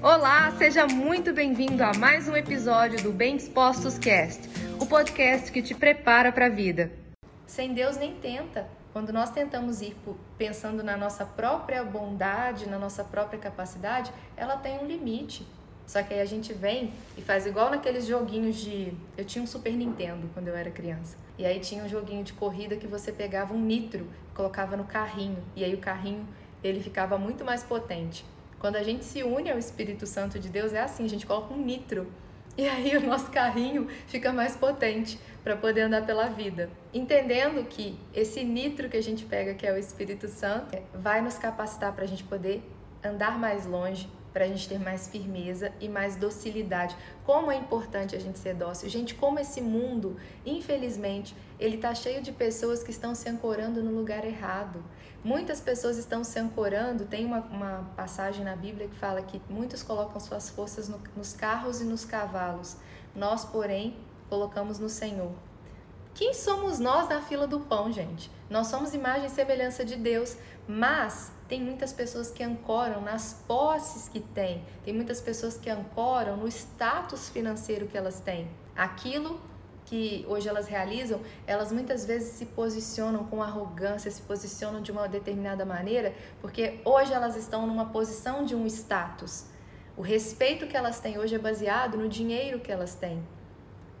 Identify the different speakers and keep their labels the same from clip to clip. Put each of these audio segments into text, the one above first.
Speaker 1: Olá, seja muito bem-vindo a mais um episódio do Bem Dispostos Cast, o podcast que te prepara para a vida. Sem Deus nem tenta. Quando nós tentamos ir pensando na nossa própria bondade, na nossa própria capacidade, ela tem um limite. Só que aí a gente vem e faz igual naqueles joguinhos de. Eu tinha um Super Nintendo quando eu era criança. E aí tinha um joguinho de corrida que você pegava um nitro, colocava no carrinho. E aí o carrinho ele ficava muito mais potente. Quando a gente se une ao Espírito Santo de Deus, é assim, a gente coloca um nitro. E aí o nosso carrinho fica mais potente para poder andar pela vida. Entendendo que esse nitro que a gente pega, que é o Espírito Santo, vai nos capacitar para a gente poder andar mais longe, para a gente ter mais firmeza e mais docilidade. Como é importante a gente ser dócil. Gente, como esse mundo, infelizmente, ele está cheio de pessoas que estão se ancorando no lugar errado. Muitas pessoas estão se ancorando. Tem uma, uma passagem na Bíblia que fala que muitos colocam suas forças no, nos carros e nos cavalos. Nós, porém, colocamos no Senhor. Quem somos nós na fila do pão, gente? Nós somos imagem e semelhança de Deus, mas tem muitas pessoas que ancoram nas posses que têm, tem muitas pessoas que ancoram no status financeiro que elas têm. Aquilo que hoje elas realizam, elas muitas vezes se posicionam com arrogância, se posicionam de uma determinada maneira, porque hoje elas estão numa posição de um status. O respeito que elas têm hoje é baseado no dinheiro que elas têm.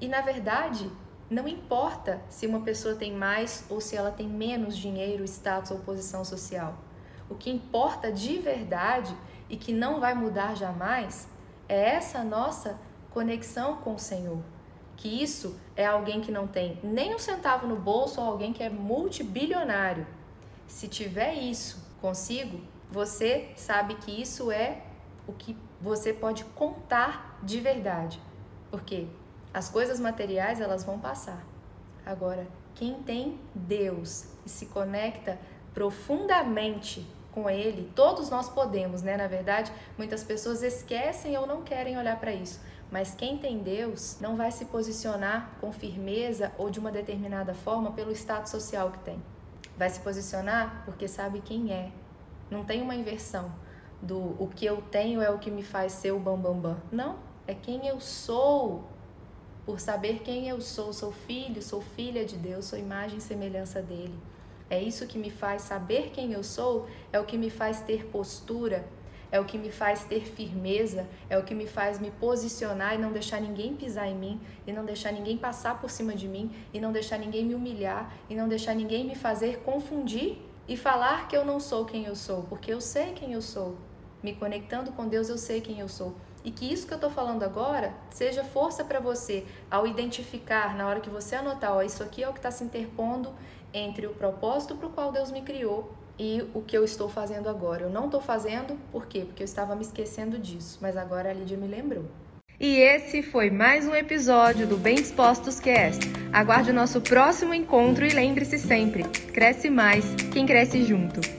Speaker 1: E na verdade, não importa se uma pessoa tem mais ou se ela tem menos dinheiro, status ou posição social. O que importa de verdade e que não vai mudar jamais é essa nossa conexão com o Senhor. Que isso é alguém que não tem nem um centavo no bolso ou alguém que é multibilionário. Se tiver isso consigo, você sabe que isso é o que você pode contar de verdade. Por quê? As coisas materiais, elas vão passar. Agora, quem tem Deus e se conecta profundamente com ele, todos nós podemos, né? Na verdade, muitas pessoas esquecem ou não querem olhar para isso. Mas quem tem Deus não vai se posicionar com firmeza ou de uma determinada forma pelo status social que tem. Vai se posicionar porque sabe quem é. Não tem uma inversão do o que eu tenho é o que me faz ser o bambambam. Bam, bam. Não, é quem eu sou por saber quem eu sou. Sou filho, sou filha de Deus, sou imagem e semelhança dele. É isso que me faz saber quem eu sou, é o que me faz ter postura, é o que me faz ter firmeza, é o que me faz me posicionar e não deixar ninguém pisar em mim, e não deixar ninguém passar por cima de mim, e não deixar ninguém me humilhar, e não deixar ninguém me fazer confundir e falar que eu não sou quem eu sou, porque eu sei quem eu sou. Me conectando com Deus, eu sei quem eu sou e que isso que eu estou falando agora seja força para você ao identificar, na hora que você anotar, ó, isso aqui é o que está se interpondo entre o propósito para o qual Deus me criou e o que eu estou fazendo agora. Eu não estou fazendo, por quê? Porque eu estava me esquecendo disso, mas agora a Lídia me lembrou. E esse foi mais um episódio do Bem Dispostos Cast. Aguarde o nosso próximo encontro e lembre-se sempre: cresce mais quem cresce junto.